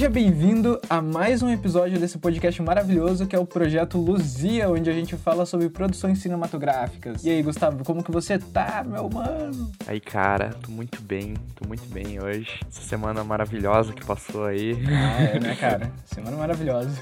Seja bem-vindo a mais um episódio desse podcast maravilhoso que é o projeto Luzia, onde a gente fala sobre produções cinematográficas. E aí, Gustavo, como que você tá, meu mano? Aí, cara, tô muito bem, tô muito bem hoje. Essa semana maravilhosa que passou aí. Ah, é, né, cara? Semana maravilhosa.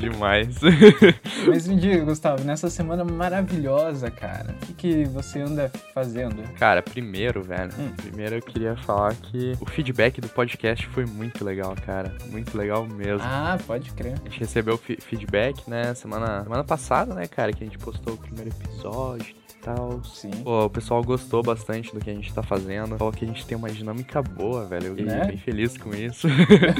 Demais. Mas me diga, Gustavo, nessa semana maravilhosa, cara, o que, que você anda fazendo? Cara, primeiro, velho, hum. primeiro eu queria falar que o feedback do podcast foi muito legal, cara. Muito legal mesmo. Ah, pode crer. A gente recebeu feedback, né, semana, semana passada, né, cara, que a gente postou o primeiro episódio tal. Sim. Pô, o pessoal gostou bastante do que a gente tá fazendo. Falou que a gente tem uma dinâmica boa, velho. Eu fiquei né? bem feliz com isso.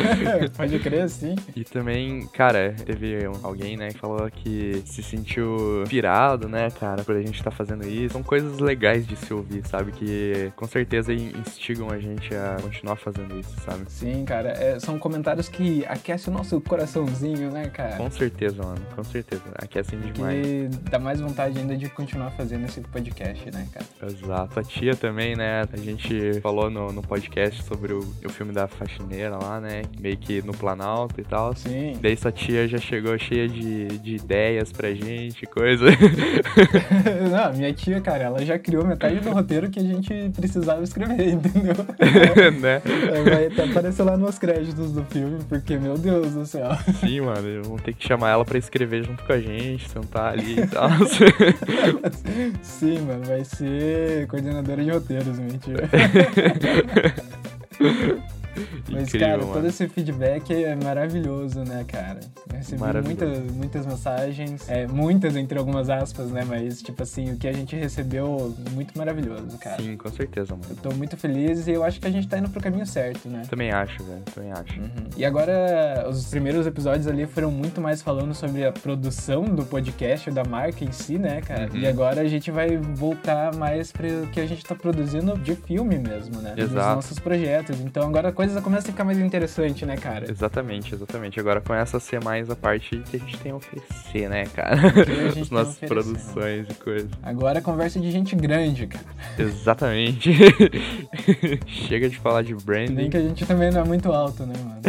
Pode crer, sim. E também, cara, teve alguém, né, que falou que se sentiu inspirado, né, cara, por a gente tá fazendo isso. São coisas legais de se ouvir, sabe? Que com certeza instigam a gente a continuar fazendo isso, sabe? Sim, cara. É, são comentários que aquecem o nosso coraçãozinho, né, cara? Com certeza, mano. Com certeza. Aquecem demais. E dá mais vontade ainda de continuar fazendo esse podcast, né, cara? Exato. A tia também, né? A gente falou no, no podcast sobre o, o filme da faxineira lá, né? Meio que no Planalto e tal. Sim. Daí essa tia já chegou cheia de, de ideias pra gente, coisa. Não, minha tia, cara, ela já criou metade do roteiro que a gente precisava escrever, entendeu? né? Vai até aparecer lá nos créditos do filme, porque, meu Deus do céu. Sim, mano, vamos ter que chamar ela pra escrever junto com a gente, sentar ali e tal. Sim, mano, vai ser coordenadora de roteiros, mentira. Mas, Incrível, cara, mano. todo esse feedback é maravilhoso, né, cara? Eu recebi muitas, muitas mensagens, é, muitas entre algumas aspas, né? Mas, tipo assim, o que a gente recebeu, muito maravilhoso, cara. Sim, com certeza, mano. Eu tô muito feliz e eu acho que a gente tá indo pro caminho certo, né? Também acho, velho, também acho. Uhum. E agora, os primeiros episódios ali foram muito mais falando sobre a produção do podcast, da marca em si, né, cara? Uhum. E agora a gente vai voltar mais pro que a gente tá produzindo de filme mesmo, né? Exato. Dos nossos projetos. Então agora a coisa coisa começa a ficar mais interessante, né, cara? Exatamente, exatamente. Agora começa a ser mais a parte que a gente tem a oferecer, né, cara? As nossas produções e coisas. Agora é conversa de gente grande, cara. Exatamente. Chega de falar de branding. Nem que a gente também não é muito alto, né, mano?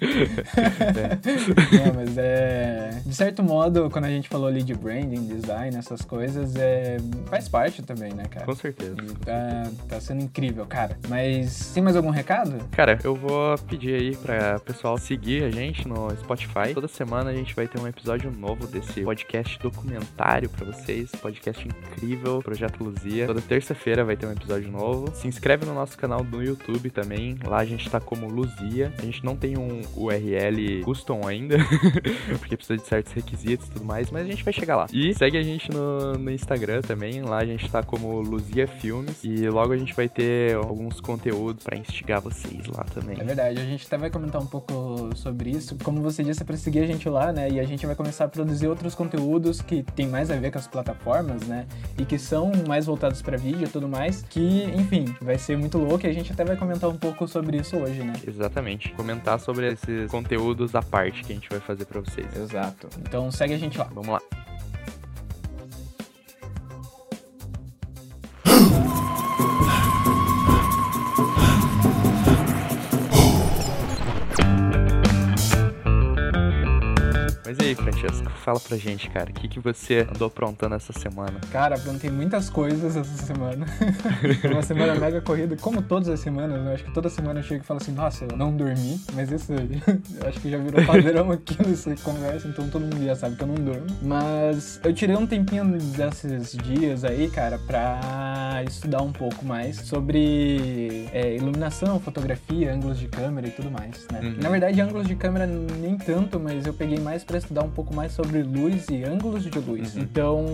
é. Não, mas é. De certo modo, quando a gente falou ali de branding, design, essas coisas, é... faz parte também, né, cara? Com certeza. Com tá, certeza. tá sendo incrível, cara. Mas tem mais algum recado? Cara, eu vou pedir aí pra pessoal seguir a gente no Spotify. Toda semana a gente vai ter um episódio novo desse podcast documentário pra vocês. Podcast incrível, Projeto Luzia. Toda terça-feira vai ter um episódio novo. Se inscreve no nosso canal do YouTube também. Lá a gente tá como Luzia. A gente não tem um URL custom ainda, porque precisa de certos requisitos e tudo mais, mas a gente vai chegar lá. E segue a gente no, no Instagram também. Lá a gente tá como Luzia Filmes. E logo a gente vai ter alguns conteúdos para instigar vocês vocês lá também. É verdade, a gente até vai comentar um pouco sobre isso. Como você disse, é pra seguir a gente lá, né? E a gente vai começar a produzir outros conteúdos que tem mais a ver com as plataformas, né? E que são mais voltados para vídeo e tudo mais. Que, enfim, vai ser muito louco e a gente até vai comentar um pouco sobre isso hoje, né? Exatamente. Comentar sobre esses conteúdos à parte que a gente vai fazer para vocês. Exato. Então segue a gente lá. Vamos lá. Mas e aí, Francesco, fala pra gente, cara, o que, que você andou aprontando essa semana? Cara, aprontei muitas coisas essa semana. uma semana mega corrida, como todas as semanas, né? Acho que toda semana eu chego e falo assim, nossa, eu não dormi, mas isso eu acho que já virou padrão aqui nessa conversa, então todo mundo já sabe que eu não durmo. Mas eu tirei um tempinho desses dias aí, cara, pra estudar um pouco mais sobre é, iluminação, fotografia, ângulos de câmera e tudo mais, né? Uhum. Na verdade, ângulos de câmera nem tanto, mas eu peguei mais pra estudar um pouco mais sobre luz e ângulos de luz. Uhum. Então,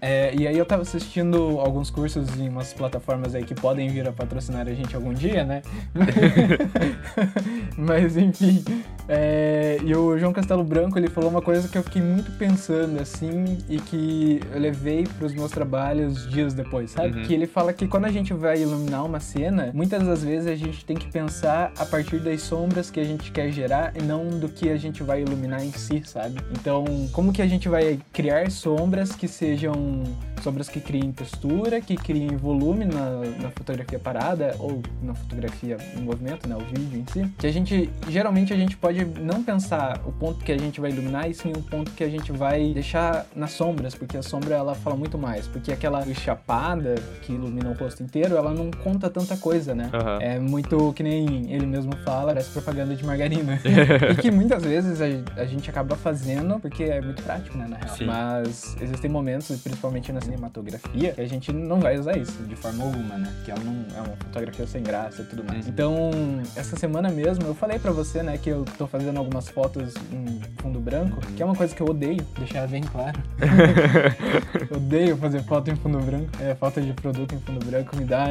é, e aí eu tava assistindo alguns cursos em umas plataformas aí que podem vir a patrocinar a gente algum dia, né? Mas enfim, é, e o João Castelo Branco ele falou uma coisa que eu fiquei muito pensando assim e que eu levei para os meus trabalhos dias depois, sabe? Uhum. Que ele fala que quando a gente vai iluminar uma cena, muitas das vezes a gente tem que pensar a partir das sombras que a gente quer gerar e não do que a gente vai iluminar em si, sabe? Então, como que a gente vai criar sombras que sejam sombras que criem textura, que criem volume na, na fotografia parada ou na fotografia em movimento, né, o vídeo em si. Que a gente, geralmente a gente pode não pensar o ponto que a gente vai iluminar e sim o ponto que a gente vai deixar nas sombras, porque a sombra ela fala muito mais, porque aquela chapada que ilumina o rosto inteiro, ela não conta tanta coisa, né? Aham. É muito que nem ele mesmo fala, parece propaganda de margarina. e que muitas vezes a, a gente acaba fazendo porque é muito prático, né, na real. Sim. Mas existem momentos, principalmente na cinematografia, que a gente não vai usar isso de forma alguma, né? Que ela não é uma fotografia sem graça e tudo mais. Uhum. Então, essa semana mesmo, eu falei pra você, né, que eu tô fazendo algumas fotos em fundo branco, que é uma coisa que eu odeio, deixar bem claro. odeio fazer foto em fundo branco. É, falta de produto em fundo branco me dá,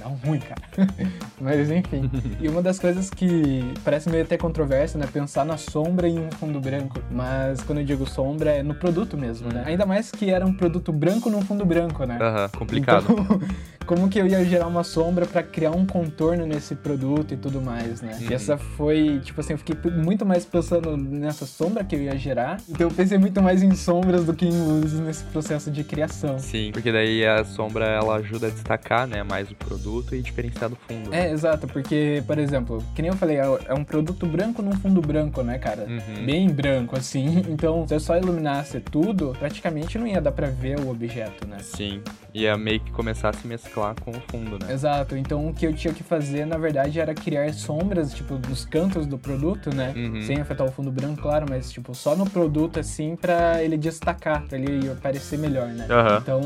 dá um ruim, cara. Mas enfim. E uma das coisas que parece meio até controversa, né? Pensar na sombra em um fundo branco. Mas quando eu digo sombra, é no produto mesmo, né? Ainda mais que era um produto branco num fundo branco, né? Aham, complicado. Então, como que eu ia gerar uma sombra pra criar um contorno nesse produto e tudo mais, né? Uhum. E essa foi, tipo assim, eu fiquei muito mais pensando nessa sombra que eu ia gerar. Então eu pensei muito mais em sombras do que em luzes nesse processo de criação. Sim, porque daí a sombra ela ajuda a destacar, né, mais o produto e diferenciar do fundo. É, exato, porque, por exemplo, que nem eu falei, é é um produto branco num fundo branco, né, cara? Uhum. Bem branco, assim. Então, se eu só iluminasse tudo, praticamente não ia dar pra ver o objeto, né? Sim, ia meio que começar a se mesclar com o fundo, né? Exato, então o que eu tinha que fazer, na verdade, era criar sombras, tipo, nos cantos do produto, né? Uhum. Sem afetar o fundo branco, claro, mas, tipo, só no produto, assim, pra ele destacar, pra ele aparecer melhor, né? Aham. Então,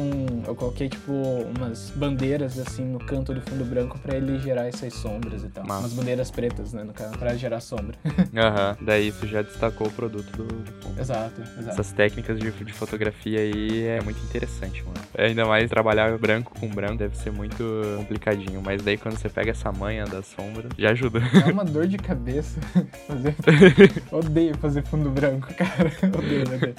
eu coloquei, tipo, umas bandeiras, assim, no canto do fundo branco pra ele gerar essas sombras e tal. Massa. Umas bandeiras pretas, né, no caso, pra gerar sombra. Aham, daí isso já destacou o produto do, do fundo. exato, exato. Essas técnicas de, de fotografia aí é muito interessante, mano. Ainda mais trabalhar branco com branco deve ser muito complicadinho. Mas daí quando você pega essa manha da sombra, já ajuda. É uma dor de cabeça fazer. odeio fazer fundo branco, cara. Odeio, odeio.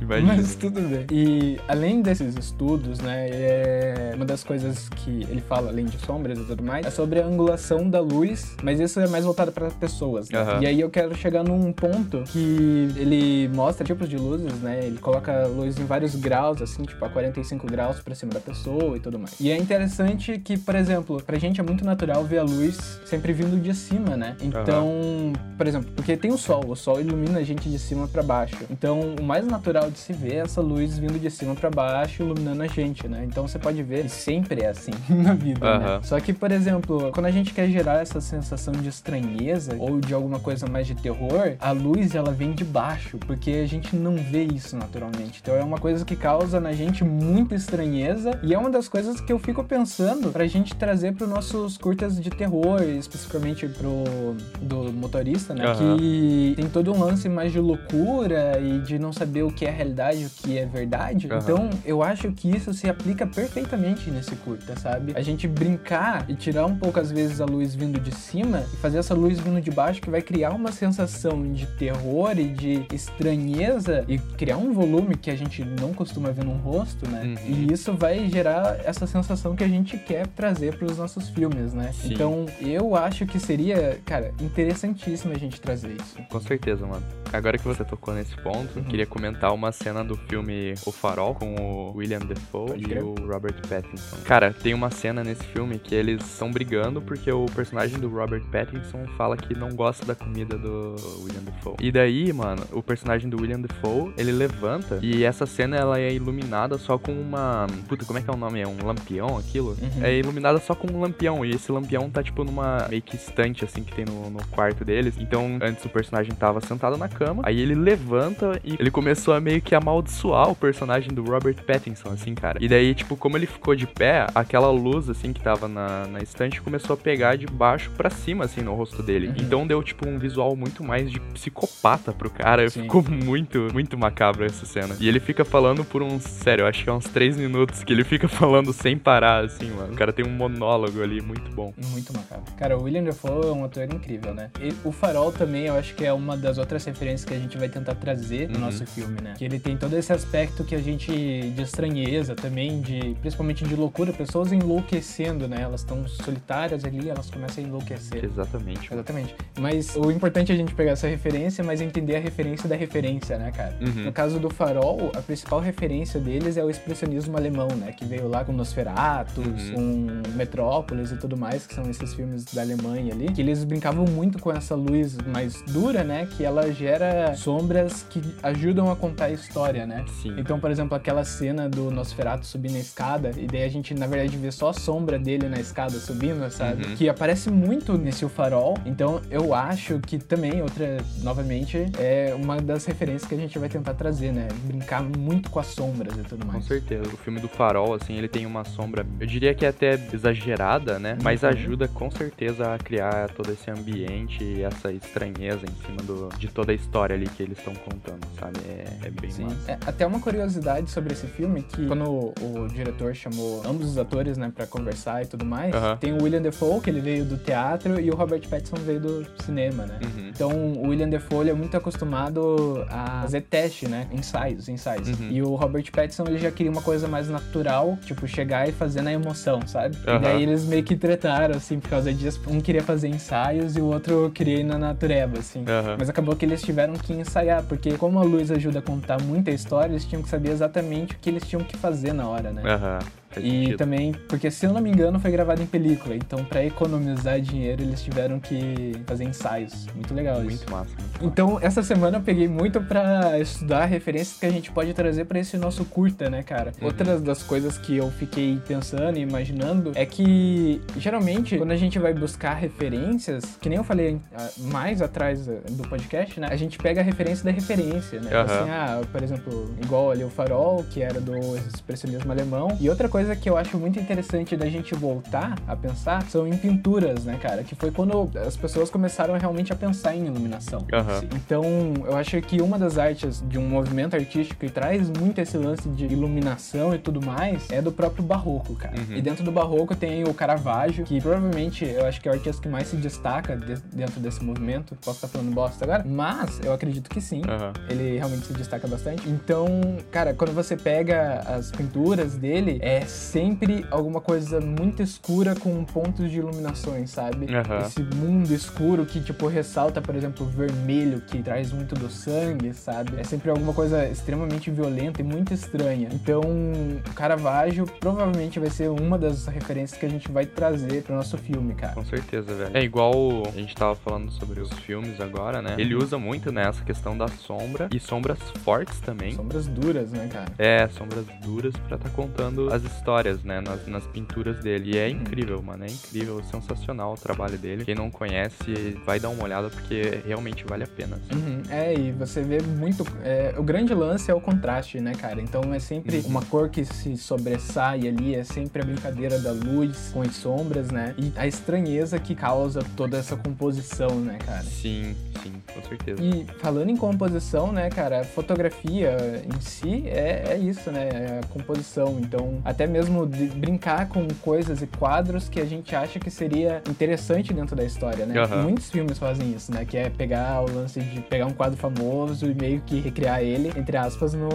Imagina. Mas tudo bem. E além desses estudos, né, é uma das coisas que ele fala, além de sombras e tudo mais, é sobre a angulação da luz, mas isso é mais voltado para pessoas. Né? Aham. E aí eu quero chegar num ponto que ele mostra tipos de luzes, né? Ele coloca luz em vários graus, assim, tipo a 45 graus pra cima da pessoa e tudo mais. E é interessante que, por exemplo, pra gente é muito natural ver a luz sempre vindo de cima, né? Então, por exemplo, porque tem o sol, o sol ilumina a gente de cima pra baixo. Então, o mais natural de se ver é essa luz vindo de cima pra baixo, iluminando a gente, né? Então você pode ver que sempre é assim na vida, né? Aham. Só que, por exemplo, quando a gente quer gerar essa sensação de estranheza ou de alguma coisa mais de terror, a luz ela vem de baixo, porque a gente não vê isso naturalmente. Então é uma coisa que causa na gente muita estranheza e é uma das coisas que eu fico pensando pra gente trazer pros nossos curtas de terror, especificamente pro do motorista, né? Aham. Que tem todo um lance mais de loucura e de não saber o que é realidade, o que é verdade. Aham. Então eu acho que isso se aplica perfeitamente nesse curta, sabe? A gente brincar e tirar um pouco às vezes a luz vindo de cima e fazer essa luz vindo de baixo que vai criar uma sensação de terror e de estranheza e criar um volume que a gente não costuma ver num rosto, né? Uhum. E isso vai gerar essa sensação que a gente quer trazer para os nossos filmes, né? Sim. Então eu acho que seria, cara, interessantíssimo a gente trazer isso. Com certeza, mano. Agora que você tocou nesse ponto, Uhum. queria comentar uma cena do filme O Farol com o William Defoe Pode e crer. o Robert Pattinson. Cara, tem uma cena nesse filme que eles estão brigando porque o personagem do Robert Pattinson fala que não gosta da comida do William Defoe. E daí, mano, o personagem do William Defoe, ele levanta e essa cena ela é iluminada só com uma, puta, como é que é o nome? É um lampião aquilo? Uhum. É iluminada só com um lampião e esse lampião tá tipo numa meio que estante assim que tem no, no quarto deles. Então, antes o personagem tava sentado na cama, aí ele levanta e ele começou a meio que amaldiçoar o personagem do Robert Pattinson, assim, cara. E daí, tipo, como ele ficou de pé, aquela luz, assim, que tava na, na estante começou a pegar de baixo pra cima, assim, no rosto dele. Uhum. Então deu, tipo, um visual muito mais de psicopata pro cara. Sim. Ficou muito, muito macabro essa cena. E ele fica falando por uns, sério, acho que é uns três minutos que Ele fica falando sem parar, assim, mano. O cara tem um monólogo ali muito bom. Muito macabro. Cara, o William Dafoe é um ator incrível, né? E o Farol também, eu acho que é uma das outras referências que a gente vai tentar trazer no Uhum. nosso filme, né? Que ele tem todo esse aspecto que a gente de estranheza também, de principalmente de loucura, pessoas enlouquecendo, né? Elas estão solitárias ali, elas começam a enlouquecer. Exatamente. Exatamente. Mas o importante é a gente pegar essa referência, mas entender a referência da referência, né, cara? Uhum. No caso do Farol, a principal referência deles é o expressionismo alemão, né? Que veio lá com Nosferatu, Uhum. com Metrópolis e tudo mais, que são esses filmes da Alemanha ali. Que eles brincavam muito com essa luz mais dura, né? Que ela gera sombras que ajudam a contar a história, né? Sim. Então, por exemplo, aquela cena do Nosferatu subindo a escada, e daí a gente, na verdade, vê só a sombra dele na escada subindo, sabe? Uhum. Que aparece muito nesse O Farol. Então, eu acho que também, outra, novamente, é uma das referências que a gente vai tentar trazer, né? Brincar muito com as sombras e tudo Com mais. certeza. O filme do Farol, assim, ele tem uma sombra, eu diria que é até exagerada, né? Mas Uhum. ajuda com certeza a criar todo esse ambiente e essa estranheza em cima do, de toda a história ali que eles estão contando, sabe? É, é bem Sim. massa. É, até uma curiosidade sobre esse filme, que quando o, o diretor chamou ambos os atores, né, pra conversar e tudo mais, Aham. tem o William Defoe, que ele veio do teatro, e o Robert Pattinson veio do cinema, né? Uhum. Então, o William Defoe ele é muito acostumado a fazer teste, né? Ensaios, ensaios. Uhum. E o Robert Pattinson, ele já queria uma coisa mais natural, tipo, chegar e fazer na emoção, sabe? E Aham. daí eles meio que tretaram, assim, por causa disso. Um queria fazer ensaios e o outro queria ir na natureba, assim. Aham. Mas acabou que eles tiveram que ensaiar, porque como a luz ajuda a contar muita história, eles tinham que saber exatamente o que eles tinham que fazer na hora, né? Aham. Faz E sentido. também, porque se eu não me engano, foi gravado em película, então pra economizar dinheiro eles tiveram que fazer ensaios. Muito legal isso. Muito massa. Muito massa. Então, essa semana eu peguei muito pra estudar referências que a gente pode trazer pra esse nosso curta, né, cara? Uhum. Outra das coisas que eu fiquei pensando e imaginando é que, geralmente, quando a gente vai buscar referências, que nem eu falei ah, mais atrás ah, do podcast, né? A gente pega a referência da referência, né? Aham. Assim, ah, por exemplo, igual ali o Farol, que era do expressionismo alemão. E outra coisa que eu acho muito interessante da gente voltar a pensar são em pinturas, né, cara? Que foi quando as pessoas começaram realmente a pensar em iluminação. Aham. Então, eu acho que uma das artes de um movimento artístico que traz muito esse lance de iluminação e tudo mais é do próprio barroco, cara. Uhum. E dentro do barroco tem o Caravaggio, que provavelmente eu acho que é o artista que mais se destaca de- dentro desse movimento. Posso estar falando bosta agora? Mas eu acredito que sim. Aham. Ele realmente se destaca bastante. Então, cara, quando você pega as pinturas dele, é sempre alguma coisa muito escura com pontos de iluminações, sabe? Aham. Esse mundo escuro que, tipo, ressalta, por exemplo, o vermelho, que traz muito do sangue, sabe? É sempre alguma coisa extremamente violenta e muito estranha. Então, o Caravaggio provavelmente vai ser uma das referências que a gente vai trazer pro nosso filme, cara. Com certeza, velho. É igual a gente tava falando sobre os filmes agora, né? Ele usa muito, né, essa questão da sombra e sombras fortes também. Sombras duras, né, cara? É, sombras duras pra tá contando as histórias, né, nas, nas pinturas dele. E é Uhum. incrível, mano, é incrível, sensacional o trabalho dele. Quem não conhece, vai dar uma olhada porque realmente vale a pena. assim. Uhum, É, e você vê muito. é, o grande lance é o contraste, né, cara? Então é sempre uma cor que se sobressai ali, é sempre a brincadeira da luz com as sombras, né? E a estranheza que causa toda essa composição, né, cara? Sim, sim, com certeza. E falando em composição, né, cara, a fotografia em si é, é isso, né? É a composição. Então, até mesmo de brincar com coisas e quadros que a gente acha que seria interessante dentro da história, né? Aham. Muitos filmes fazem isso, né? Que é pegar o lance de pegar um quadro famoso e meio que recriar ele, entre aspas, no,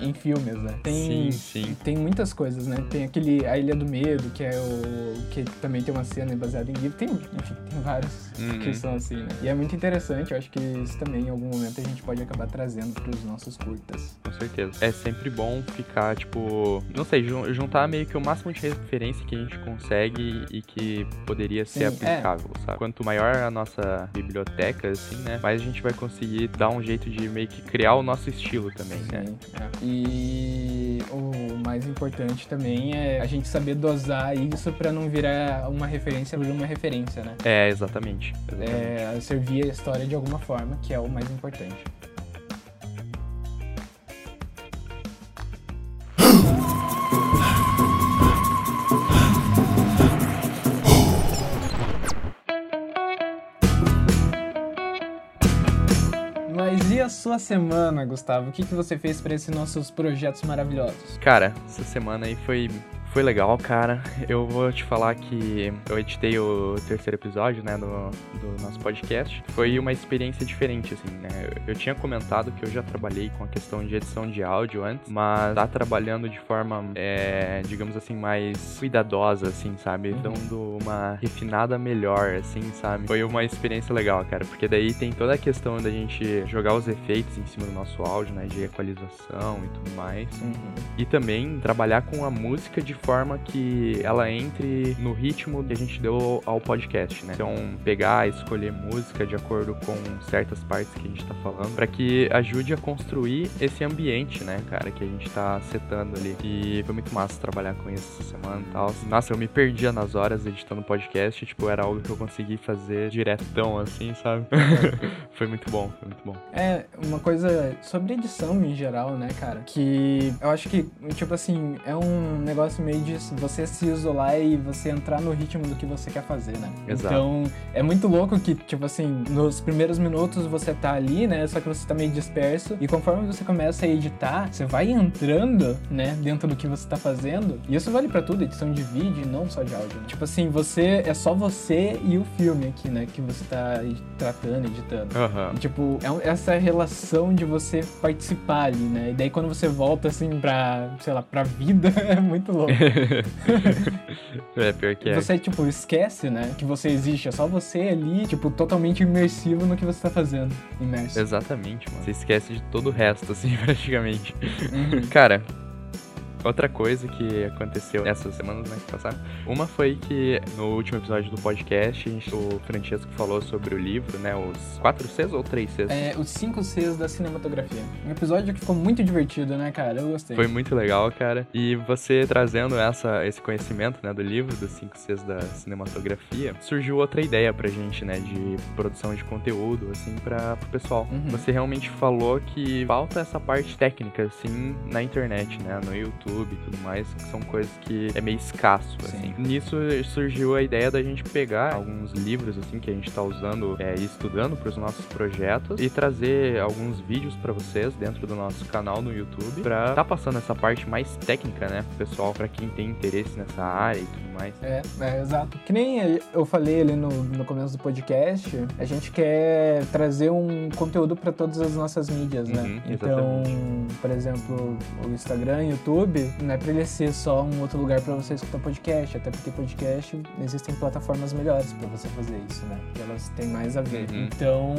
em, em filmes, né? Tem, Sim, sim. tem muitas coisas, né? Tem aquele A Ilha do Medo, que é o. que também tem uma cena baseada em livro. Tem, enfim, tem vários Uhum. que são assim, né? E é muito interessante, eu acho que isso também em algum momento a gente pode acabar trazendo pros nossos curtas. Com certeza. É sempre bom ficar, tipo, não sei, juntar meio que o máximo de referência que a gente consegue e que poderia ser Sim, é. aplicável, sabe? Quanto maior a nossa biblioteca, assim, né? Mais a gente vai conseguir dar um jeito de meio que criar o nosso estilo também, né? Sim, é. E o mais importante também é a gente saber dosar isso pra não virar uma referência por uma referência, né? É, exatamente. exatamente. É, servir a história de alguma forma, que é o mais importante. Sua semana, Gustavo? O que, que você fez para esses nossos projetos maravilhosos? Cara, essa semana aí foi foi legal, cara. Eu vou te falar que eu editei o terceiro episódio, né, do, do nosso podcast. Foi uma experiência diferente, assim, né? Eu, tinha comentado que eu já trabalhei com a questão de edição de áudio antes, mas tá trabalhando de forma, é, digamos assim, mais cuidadosa, assim, sabe? Uhum. Dando uma refinada melhor, assim, sabe? Foi uma experiência legal, cara, porque daí tem toda a questão da gente jogar os efeitos em cima do nosso áudio, né, de equalização e tudo mais. Uhum. E também trabalhar com a música de forma que ela entre no ritmo que a gente deu ao podcast, né? Então, pegar, escolher música de acordo com certas partes que a gente tá falando, para que ajude a construir esse ambiente, né, cara, que a gente tá setando ali. E foi muito massa trabalhar com isso essa semana e tal. Nossa, eu me perdia nas horas editando podcast, tipo, era algo que eu consegui fazer diretão, assim, sabe? foi muito bom, foi muito bom. É, uma coisa sobre edição em geral, né, cara, que eu acho que, tipo assim, é um negócio meio de você se isolar e você entrar no ritmo do que você quer fazer, né? Exato. Então, é muito louco que, tipo assim, nos primeiros minutos você tá ali, né? Só que você tá meio disperso. E conforme você começa a editar, você vai entrando, né? Dentro do que você tá fazendo. E isso vale para tudo, edição de vídeo, não só de áudio. Né? Tipo assim, você é só você e o filme aqui, né? Que você tá tratando, editando. Uhum. E, tipo, é essa relação de você participar ali, né? E daí quando você volta, assim, pra, sei lá, pra vida, é muito louco. é, pior que é. Você, tipo, esquece, né, que você existe. É só você ali, tipo, totalmente imersivo no que você tá fazendo. Imerso. Exatamente, mano. Você esquece de todo o resto, assim, praticamente. Uhum. Cara, Outra coisa que aconteceu nessas semanas né, que passaram, uma foi que no último episódio do podcast, o Francesco falou sobre o livro, né? Os 4 Cs ou 3 Cs? É, os 5 Cs da cinematografia. Um episódio que ficou muito divertido, né, cara? Eu gostei. Foi muito legal, cara. E você trazendo essa, esse conhecimento, né, do livro, dos 5 Cs da cinematografia, surgiu outra ideia pra gente, né, de produção de conteúdo, assim, pra, pro pessoal. Uhum. Você realmente falou que falta essa parte técnica, assim, na internet, né, no YouTube YouTube e tudo mais, que são coisas que é meio escasso, Sim. assim. Nisso surgiu a ideia da gente pegar alguns livros, assim, que a gente tá usando é, e estudando para os nossos projetos e trazer alguns vídeos para vocês dentro do nosso canal no YouTube para tá passando essa parte mais técnica, né, pessoal, para quem tem interesse nessa área e tudo mais. É, é, exato. Que nem eu falei ali no, no começo do podcast, a gente quer trazer um conteúdo para todas as nossas mídias, né? Uhum, então, por exemplo, o Instagram, YouTube, não é pra ele ser só um outro lugar para você escutar podcast, até porque podcast existem plataformas melhores para você fazer isso, né? Que elas têm mais a ver. Uhum. Então,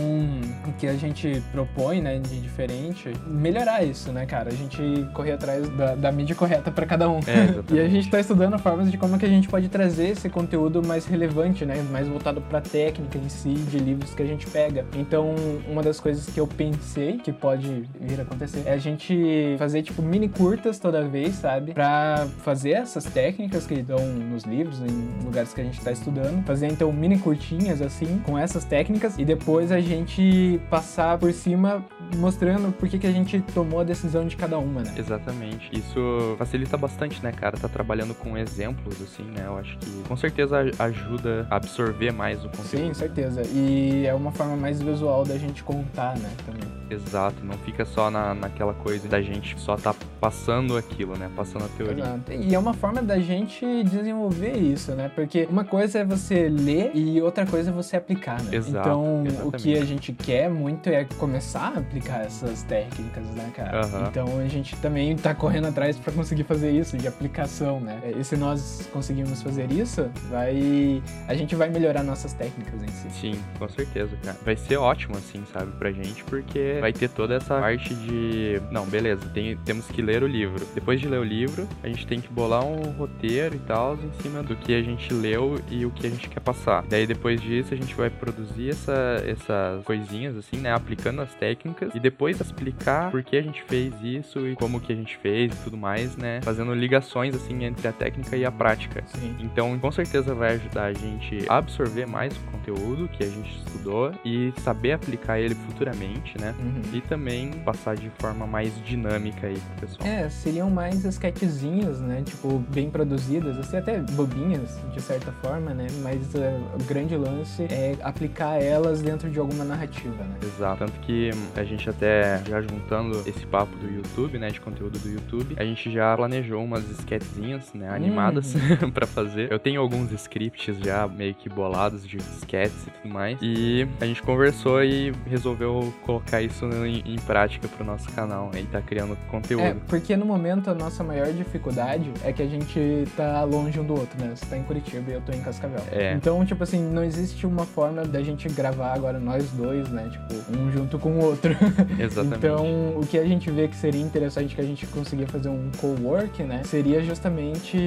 o que a gente propõe, né, de diferente, melhorar isso, né, cara? A gente correr atrás da, da mídia correta para cada um. É, e a gente tá estudando formas de como que a gente pode trazer esse conteúdo mais relevante, né? Mais voltado pra técnica em si, de livros que a gente pega. Então, uma das coisas que eu pensei que pode vir a acontecer é a gente fazer, tipo, mini curtas toda vez, sabe? Pra fazer essas técnicas que estão nos livros, em lugares que a gente tá estudando. Fazer então mini curtinhas assim, com essas técnicas, e depois a gente passar por cima mostrando por que, que a gente tomou a decisão de cada uma, né? Exatamente. Isso facilita bastante, né, cara? Tá trabalhando com exemplos, assim, né? Eu acho que com certeza ajuda a absorver mais o conteúdo. Sim, certeza. E é uma forma mais visual da gente contar, né, também. Exato, não fica só na, naquela coisa da gente só tá passando aquilo, né? Passando a teoria. Exato. E é uma forma da gente desenvolver isso, né? Porque uma coisa é você ler e outra coisa é você aplicar, né? Exato, então, exatamente. o que a gente quer muito é começar a aplicar essas técnicas, né, cara? Uhum. Então, a gente também tá correndo atrás para conseguir fazer isso, de aplicação, né? E se nós conseguirmos fazer isso, vai... A gente vai melhorar nossas técnicas em si. Sim, com certeza, cara. Vai ser ótimo, assim, sabe, pra gente, porque vai ter toda essa parte de... Não, beleza, tem, temos que ler o livro. Depois de ler o livro, a gente tem que bolar um roteiro e tal em cima do que a gente leu e o que a gente quer passar. Daí depois disso a gente vai produzir essa, essas coisinhas assim, né, aplicando as técnicas e depois explicar por que a gente fez isso e como que a gente fez e tudo mais, né, fazendo ligações assim entre a técnica e a prática. Sim. Então, com certeza vai ajudar a gente a absorver mais o conteúdo que a gente estudou e saber aplicar ele futuramente, né? Uhum. E também passar de forma mais dinâmica aí pro pessoal. É, seriam mais sketchzinhas, né? Tipo, bem produzidas, assim, até bobinhas, de certa forma, né? Mas uh, o grande lance é aplicar elas dentro de alguma narrativa, né? Exato. Tanto que a gente gente até já juntando esse papo do YouTube, né, de conteúdo do YouTube, a gente já planejou umas sketchzinhas, né, animadas uhum. para fazer. Eu tenho alguns scripts já meio que bolados de sketches e tudo mais. E a gente conversou e resolveu colocar isso em, em prática pro nosso canal. E tá criando conteúdo. É, porque no momento a nossa maior dificuldade é que a gente tá longe um do outro, né? Você tá em Curitiba e eu tô em Cascavel. É. Então, tipo assim, não existe uma forma da gente gravar agora nós dois, né? Tipo, um junto com o outro. Exatamente. então, o que a gente vê que seria interessante que a gente conseguir fazer um co-work, né? Seria justamente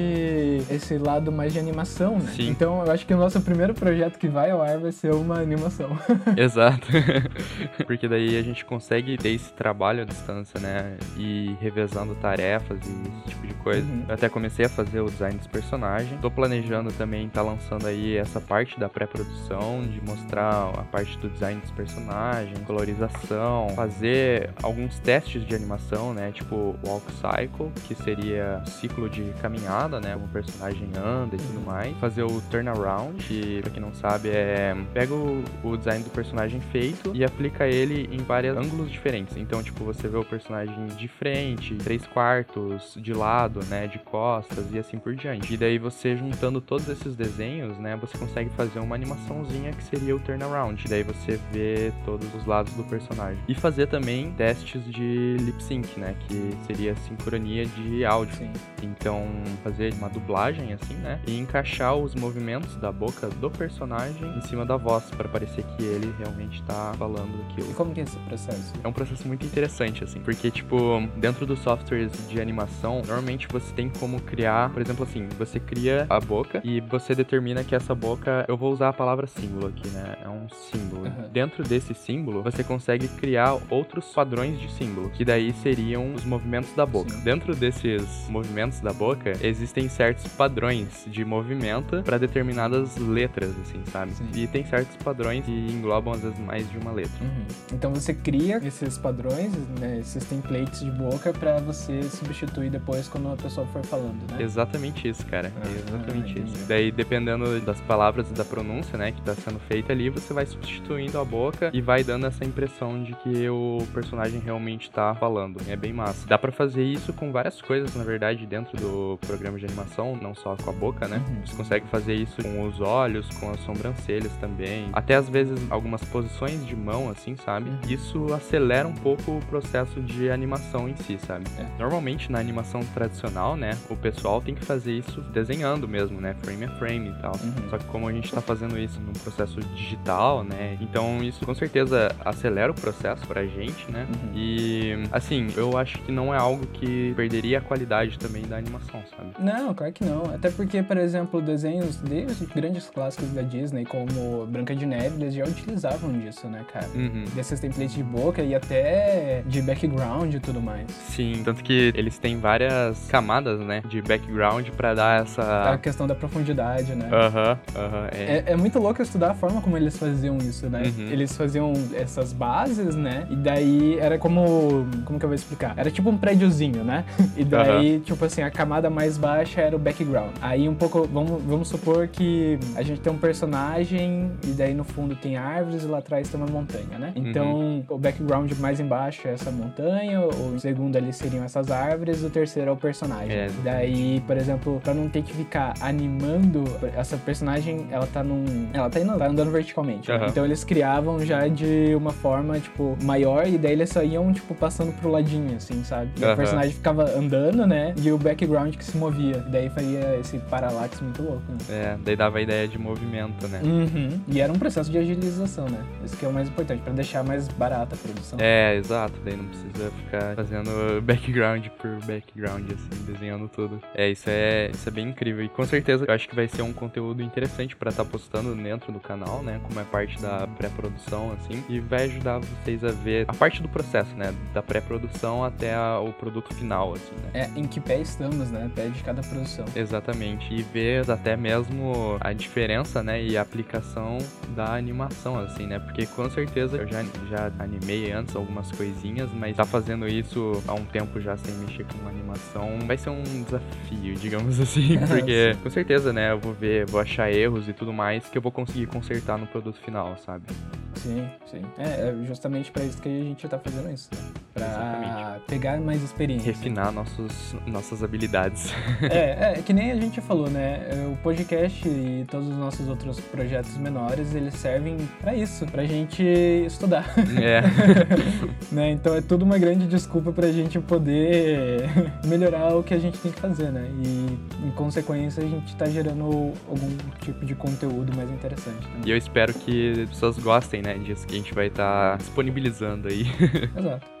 esse lado mais de animação, né? Sim. Então, eu acho que o nosso primeiro projeto que vai ao ar vai ser uma animação. Exato. Porque daí a gente consegue ter esse trabalho à distância, né? E revezando tarefas e esse tipo de coisa. Uhum. Eu até comecei a fazer o design dos personagens. Tô planejando também estar tá lançando aí essa parte da pré-produção, de mostrar a parte do design dos personagens, colorização, fazer alguns testes de animação, né? Tipo walk cycle, que seria ciclo de caminhada, né? O personagem anda e tudo uhum. mais. Fazer o turnaround, que pra quem não sabe é pega o, o design do personagem feito e aplica ele em vários ângulos diferentes. Então, tipo, você vê o personagem de frente, três quartos, de lado, né? De costas e assim por diante. E daí você juntando todos esses desenhos, né? Você consegue fazer uma animaçãozinha que seria o turnaround. E daí você vê todos os lados do personagem. E fazer também testes de lip sync, né? Que seria sincronia de áudio. Sim. Então, fazer uma dublagem assim, né? E encaixar os movimentos da boca do personagem em cima da voz para parecer que ele realmente tá falando aquilo. E como que é esse processo? É um processo muito interessante assim, porque tipo, dentro dos softwares de animação, normalmente você tem como criar, por exemplo assim, você cria a boca e você determina que essa boca, eu vou usar a palavra símbolo aqui, né? É um símbolo. Uhum. Dentro desse símbolo, você consegue criar outros padrões de símbolo, que daí seriam os movimentos da boca. Sim. Dentro desses movimentos da boca, existem certos padrões de movimento para determinadas letras, assim, sabe? Sim. E tem certos padrões que englobam às vezes mais de uma letra. Uhum. Então você cria esses padrões, né, esses templates de boca para você substituir depois quando a pessoa for falando, né? Exatamente isso, cara. Ah, exatamente ah, isso. Daí, dependendo das palavras e da pronúncia, né, que tá sendo feita ali, você vai substituindo a boca e vai dando essa impressão de que o personagem realmente tá falando. É bem massa. Dá para fazer isso com várias coisas, na verdade, dentro do programa de animação, não só com a boca, né? Uhum. Você consegue fazer isso com os olhos, com as sobrancelhas também. Até às vezes algumas posições de mão, assim, sabe? Uhum. Isso acelera um pouco o processo de animação em si, sabe? É. Normalmente na animação tradicional, né? O pessoal tem que fazer isso desenhando mesmo, né? Frame a frame e tal. Uhum. Só que como a gente tá fazendo isso num processo digital, né? Então isso com certeza acelera o processo pra gente, né? Uhum. E assim, eu acho que não é algo que perderia a qualidade também da animação, sabe? Não, claro que não. Até porque, por exemplo, desenhos desde grandes clássicos da Disney, como Branca de Neve, eles já utilizavam disso, né, cara? Uhum. Desses templates de boca e até de background e tudo mais. Sim, tanto que eles têm várias camadas, né, de background para dar essa... A questão da profundidade, né? Aham, uhum, aham, é. é. é. muito louco estudar a forma como eles faziam isso, né? Uhum. Eles faziam essas bases, né? E daí era como... Como que eu vou explicar? Era tipo um prédiozinho, né? E daí, tipo assim, a camada mais baixa era o background. Aí um pouco, vamos, vamos supor que a gente tem um personagem e daí no fundo tem árvores e lá atrás tem uma montanha, né? Então uhum. o background mais embaixo é essa montanha, o segundo ali seriam essas árvores, o terceiro é o personagem. É. Daí, por exemplo, para não ter que ficar animando, essa personagem, ela tá num. Ela tá indo, tá andando verticalmente. Uhum. Né? Então eles criavam já de uma forma, tipo, maior, e daí eles só iam, tipo, passando pro ladinho, assim, sabe? E uhum. o personagem ficava andando, né? E o background que se movia. Daí faria esse paralaxe muito louco, né? É, daí dava a ideia de movimento, né? Uhum. E era um processo de agilização, né? Isso que é o mais importante, para deixar mais barata a produção. É, exato. Daí não precisa ficar fazendo background por background, assim, desenhando tudo. É, isso é, isso é bem incrível. E com certeza eu acho que vai ser um conteúdo interessante para estar tá postando dentro do canal, né? Como é parte da pré-produção, assim. E vai ajudar vocês a ver a parte do processo, né? Da pré-produção até a, o produto final, assim, né? É, em que pé estamos, né? Pé de cada produção. Exatamente. E ver até mesmo a diferença, né? E a aplicação da animação, assim, né? Porque com certeza eu já, já animei antes algumas coisinhas, mas tá fazendo isso há um tempo já sem mexer com animação vai ser um desafio, digamos assim. Porque com certeza, né? Eu vou ver, vou achar erros e tudo mais que eu vou conseguir consertar no produto final, sabe? Sim, sim. É, é justamente pra isso que a gente tá fazendo isso, né? Exatamente. pegar mais experiência. Refinar nossos, nossas habilidades. É, é, que nem a gente falou, né? É, O podcast e todos os nossos outros projetos menores, eles servem pra isso, pra gente estudar. é. né? Então é tudo uma grande desculpa pra gente poder melhorar o que a gente tem que fazer, né? E em consequência a gente tá gerando algum tipo de conteúdo mais interessante. Né? E eu espero que as pessoas gostem, né, disso que a gente vai estar disponibilizando aí. Exato.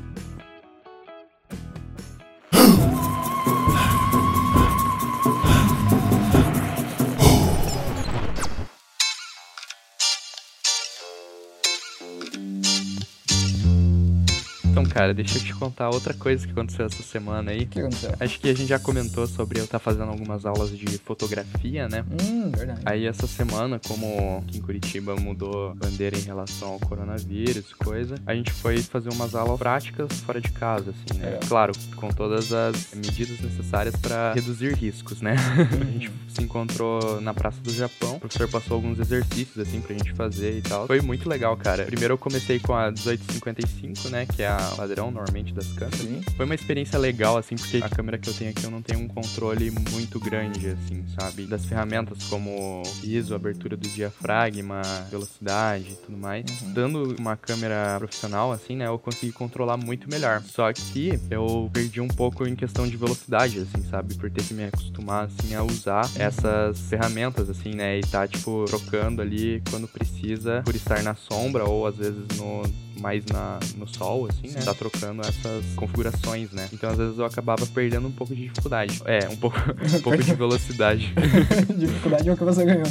cara, deixa eu te contar outra coisa que aconteceu essa semana aí. O que aconteceu? Acho que a gente já comentou sobre eu estar fazendo algumas aulas de fotografia, né? Hum, verdade. Aí essa semana, como aqui em Curitiba mudou a bandeira em relação ao coronavírus e coisa, a gente foi fazer umas aulas práticas fora de casa, assim, né? Legal. Claro, com todas as medidas necessárias para reduzir riscos, né? a gente se encontrou na Praça do Japão, o professor passou alguns exercícios, assim, pra gente fazer e tal. Foi muito legal, cara. Primeiro eu comecei com a 1855, né? Que é a padrão, normalmente, das câmeras. Sim. Foi uma experiência legal, assim, porque a câmera que eu tenho aqui eu não tenho um controle muito grande, assim, sabe? Das ferramentas como ISO, abertura do diafragma, velocidade e tudo mais. Uhum. Dando uma câmera profissional, assim, né, eu consegui controlar muito melhor. Só que eu perdi um pouco em questão de velocidade, assim, sabe? Por ter que me acostumar, assim, a usar essas ferramentas, assim, né? E tá, tipo, trocando ali quando precisa, por estar na sombra ou às vezes no mais na, no sol, assim, né? Tá trocando essas configurações, né? Então, às vezes, eu acabava perdendo um pouco de dificuldade. É, um pouco, um pouco de velocidade. Dificuldade é o que você ganhou.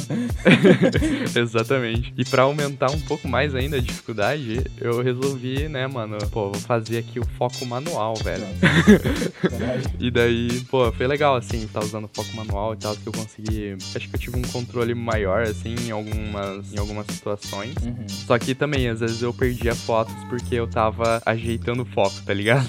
Exatamente. E pra aumentar um pouco mais ainda a dificuldade, eu resolvi, né, mano, pô, vou fazer aqui o foco manual, velho. E daí, pô, foi legal, assim, tá usando foco manual e tal, que eu consegui. Acho que eu tive um controle maior, assim, em algumas, em algumas situações. Uhum. Só que também, às vezes, eu perdia fotos porque eu tava ajeitando o foco, tá ligado?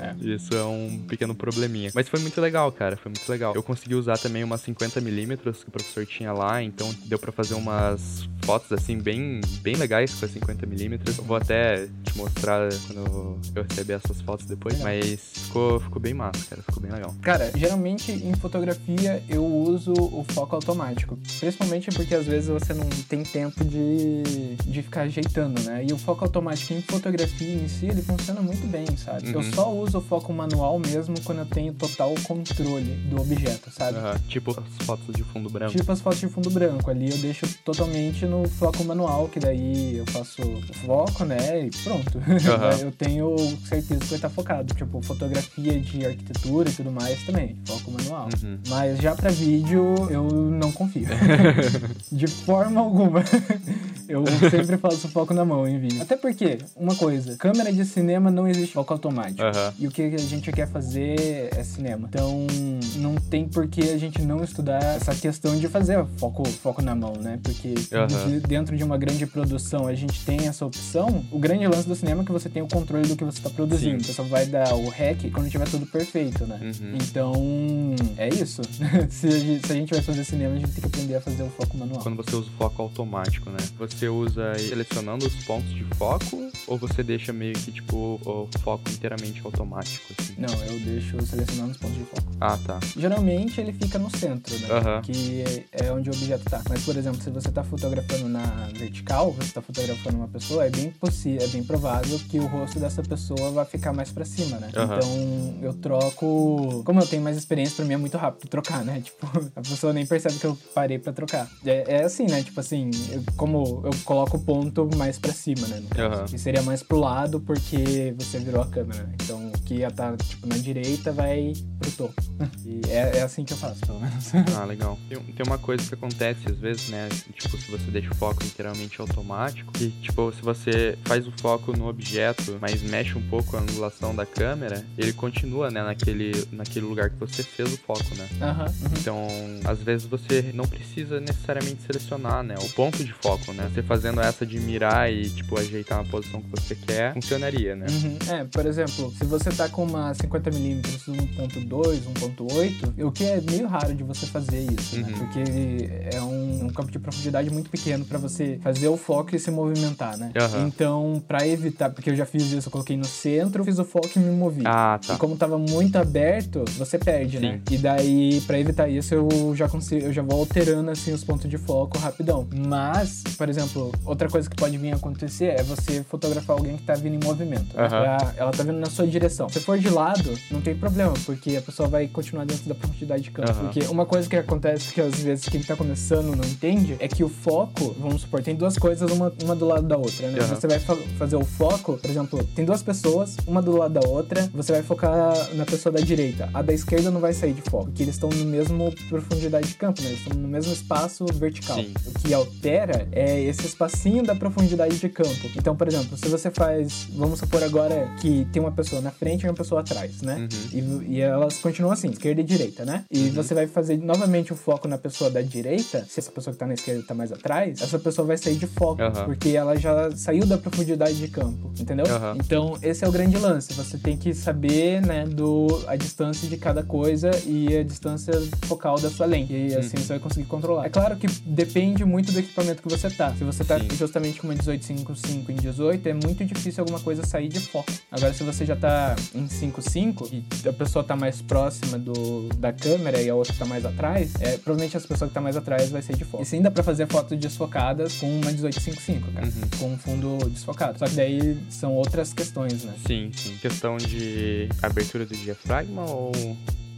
É. Isso é um pequeno probleminha. Mas foi muito legal, cara, foi muito legal. Eu consegui usar também umas 50mm que o professor tinha lá, então deu pra fazer umas fotos, assim, bem, bem legais com a 50mm. Eu vou até te mostrar quando eu receber essas fotos depois, mas ficou, ficou bem massa, cara, ficou bem legal. Cara, geralmente em fotografia eu uso o foco automático. Principalmente porque às vezes você não tem tempo de, de ficar ajeitando, né? E o foco automático em fotografia em si, ele funciona muito bem, sabe? Eu Uhum. só uso o foco manual mesmo quando eu tenho total controle do objeto, sabe? Aham, Tipo as fotos de fundo branco. Tipo as fotos de fundo branco. Ali eu deixo totalmente no foco manual, que daí eu faço o foco, né? E pronto. Aham. eu tenho certeza que vai estar focado. Tipo, fotografia de arquitetura e tudo mais também. Foco manual. Uhum. Mas já pra vídeo, eu não confio. de forma alguma. eu sempre faço foco na mão em vídeo. Até porque, uma coisa, câmera de cinema não existe foco automático. Aham. E o que a gente quer fazer é cinema. Então, não tem por que a gente não estudar essa questão de fazer foco, foco na mão, né? Porque de- dentro de uma grande produção a gente tem essa opção. O grande lance do cinema é que você tem o controle do que você está produzindo. Sim. Você só vai dar o rec quando tiver tudo perfeito, né? Uhum. Então, é isso. se, a gente, se a gente vai fazer cinema, a gente tem que aprender a fazer o foco manual. Quando você usa o foco automático, né? Você usa selecionando os pontos de foco ou você deixa meio que tipo o foco inteiramente automático assim? Não, eu deixo selecionando os pontos de foco. Ah, tá. Geralmente ele fica no centro, né? Aham. Que é onde o objeto tá. Mas, por exemplo, se você tá fotografando na vertical, você tá fotografando uma pessoa, é bem possível, é bem provável que o rosto dessa pessoa vai ficar mais pra cima, né? Aham. Então eu troco. Como eu tenho mais experiência, pra mim é muito rápido trocar, né? Tipo, a pessoa nem percebe que eu parei pra trocar. É, é assim, né? Tipo assim, eu- como eu coloco o ponto mais pra cima, né? no caso. Aham. E seria mais pro lado porque você virou a câmera, né? Então o que ia estar, tipo, na direita vai pro topo. E é, é assim que eu faço, pelo menos. Ah, legal. Tem, tem uma coisa que acontece às vezes, né? Tipo, se você deixa o foco inteiramente automático, que, tipo, se você faz o foco no objeto, mas mexe um pouco a angulação da câmera, ele continua, né, naquele, naquele lugar que você fez o foco, né? Uhum. Então, às vezes você não precisa necessariamente selecionar, né, o ponto de foco, né? Você fazendo essa de mirar e, tipo, ajeitar a posição que você quer, funcionaria, né? Uhum. É, por exemplo, se você tá com uma 50mm 1.2, 1.8, o que é meio raro de você fazer isso, né? Uhum. Porque é um, um campo de profundidade muito pequeno pra você fazer o foco e se movimentar, né? Aham. Então, pra evitar, porque eu já fiz isso, eu coloquei no centro, fiz o foco e me movi. Ah, tá. E como tava muito aberto, você perde, né? E daí, pra evitar isso, eu já consigo, eu já vou alterando assim os pontos de foco rapidão. Mas, por exemplo, outra coisa que pode vir a acontecer é você fotografar alguém que tá vindo em movimento. Aham. Pra- ela tá vindo na sua direção. Se for de lado, não tem problema, porque a pessoa vai continuar dentro da profundidade de campo. Aham. Porque uma coisa que acontece que às vezes quem tá começando não entende é que o foco, vamos supor, tem duas coisas, uma, uma do lado da outra, né? Aham. Você vai fa- fazer o foco, por exemplo, tem duas pessoas, uma do lado da outra, você vai focar na pessoa da direita. A da esquerda não vai sair de foco, porque eles estão no mesmo profundidade de campo, né? Eles estão no mesmo espaço vertical. Sim. O que altera é esse espacinho da profundidade de campo. Então, por exemplo, se você faz, vamos supor agora que tem uma pessoa na frente e uma pessoa atrás, né? Uhum. E, e elas continuam assim, esquerda e direita, né? E você vai fazer novamente o foco na pessoa da direita, se essa pessoa que tá na esquerda tá mais atrás, essa pessoa vai sair de foco, Aham. porque ela já saiu da profundidade de campo, entendeu? Então, esse é o grande lance. Você tem que saber, né, do, a distância de cada coisa e a distância focal da sua lente. E assim você vai conseguir controlar. É claro que depende muito do equipamento que você tá. Se você tá Sim. justamente com uma 1855 em 18, é muito difícil alguma coisa sair de foco. Agora, se você já tá em 55 e a pessoa tá mais próxima do, da câmera e a outra tá mais atrás, é, provavelmente essa pessoa que tá mais atrás vai sair de foco. E sim dá pra fazer fotos desfocadas com uma 1855, cara. Uhum. Com um fundo desfocado. Só que daí são outras questões, né? Sim, sim. Questão de abertura do diafragma ou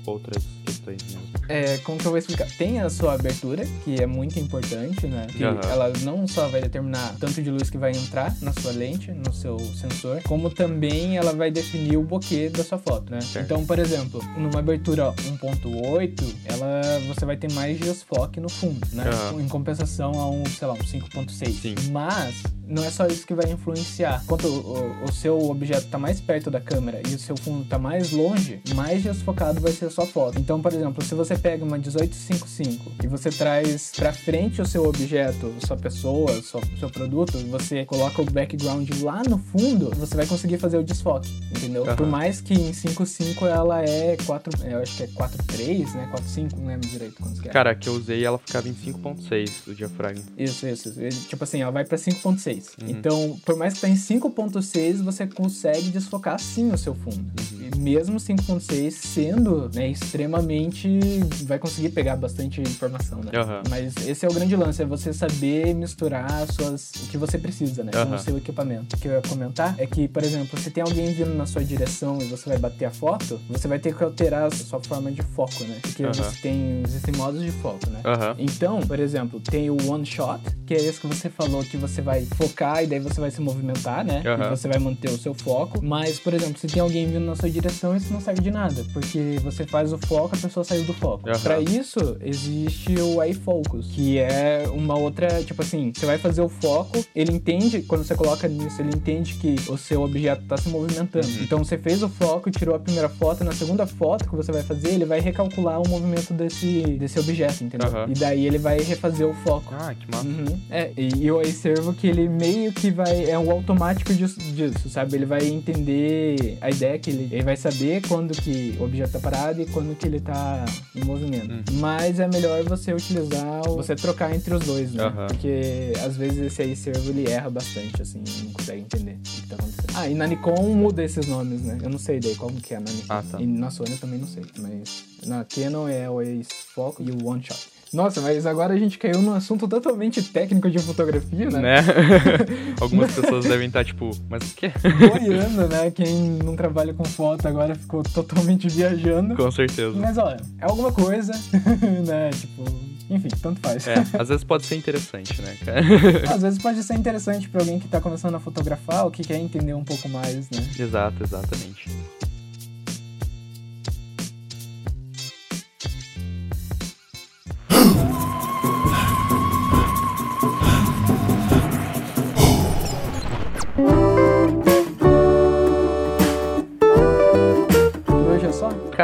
outras questões mesmo? É, como que eu vou explicar? Tem a sua abertura, que é muito importante, né? Que Aham. ela não só vai determinar tanto de luz que vai entrar na sua lente, no seu sensor, como também ela vai definir o bokeh da sua foto, né? Certo. Então, por exemplo, numa abertura 1.8, ela você vai ter mais desfoque no fundo, né? Aham. Em compensação a um, sei lá, um 5.6. Sim. Mas não é só isso que vai influenciar. Quanto o, o seu objeto tá mais perto da câmera e o seu fundo tá mais longe, mais desfocado vai ser a sua foto. Então, por exemplo, se você pega uma 1855 e você traz pra frente o seu objeto, sua pessoa, sua- seu produto, você coloca o background lá no fundo, você vai conseguir fazer o desfoque, entendeu? Aham. Por mais que em 55 ela é 4, eu acho que é 4.3, né? 4.5, não lembro direito quantos que é. Cara, que eu usei, ela ficava em 5.6 do diafragma. Isso, isso. Tipo assim, ela vai pra 5.6. Uhum. Então, por mais que tá em 5.6, você consegue desfocar sim o seu fundo. Uhum. Mesmo 5.6 sendo né, extremamente. vai conseguir pegar bastante informação, né? Aham. Mas esse é o grande lance, é você saber misturar as suas, o que você precisa, né? Com Aham. o seu equipamento. O que eu ia comentar é que, por exemplo, se tem alguém vindo na sua direção e você vai bater a foto, você vai ter que alterar a sua forma de foco, né? Porque Aham. você tem. Existem modos de foco, né? Então, por exemplo, tem o one shot, que é esse que você falou que você vai focar e daí você vai se movimentar, né? E você vai manter o seu foco. Mas, por exemplo, se tem alguém vindo na sua direção, isso não serve de nada, porque você faz o foco, a pessoa saiu do foco. Aham. Pra isso, existe o iFocus, que é uma outra, tipo assim, você vai fazer o foco, ele entende, quando você coloca nisso, ele entende que o seu objeto tá se movimentando. Uhum. Então você fez o foco, tirou a primeira foto, na segunda foto que você vai fazer, ele vai recalcular o movimento desse, desse objeto, entendeu? Aham. E daí ele vai refazer o foco. Ah, que massa. Uhum. É, e, e eu observo que ele meio que vai. É um automático disso, disso, sabe? Ele vai entender a ideia que ele. Ele vai saber quando que o objeto tá parado e quando que ele tá em movimento. Hum. Mas é melhor você utilizar. Você trocar entre os dois, né? Aham. Porque às vezes esse aí servo ele erra bastante, assim, não consegue entender o que, que tá acontecendo. Ah, e na Nikon muda esses nomes, né? Eu não sei daí como que é na Nikon. Ah, tá. E na Sony eu também não sei. Mas na Canon é o Ace Foco e o One Shot. Nossa, mas agora a gente caiu num assunto totalmente técnico de fotografia, né? Né? Algumas pessoas devem estar tipo, mas o quê? Boiando, né? Quem não trabalha com foto agora ficou totalmente viajando. Com certeza. Mas olha, é alguma coisa, né? Tipo, enfim, tanto faz. É, às vezes pode ser interessante, né, cara? Às vezes pode ser interessante pra alguém que tá começando a fotografar ou que quer entender um pouco mais, né? Exato, exatamente.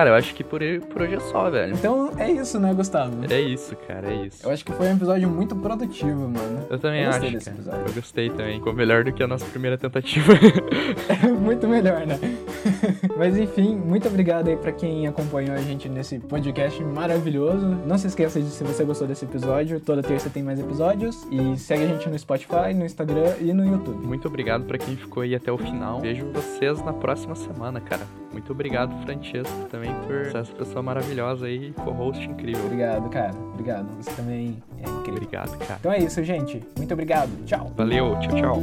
Cara, eu acho que por, por hoje é só, velho. Então é isso, né, Gustavo? É isso, cara, é isso. Eu acho que foi um episódio muito produtivo, mano. Eu também eu acho, desse cara. episódio. Eu gostei também. Ficou melhor do que a nossa primeira tentativa. muito melhor, né? Mas enfim, muito obrigado aí pra quem acompanhou a gente nesse podcast maravilhoso. Não se esqueça de se você gostou desse episódio, toda terça tem mais episódios. E segue a gente no Spotify, no Instagram e no YouTube. Muito obrigado pra quem ficou aí até o final. Vejo vocês na próxima semana, cara. Muito obrigado, Francesco, também por ser essa pessoa maravilhosa aí, co-host incrível. Obrigado, cara. Obrigado. Você também é incrível. Obrigado, cara. Então é isso, gente. Muito obrigado. Tchau. Valeu, tchau, tchau.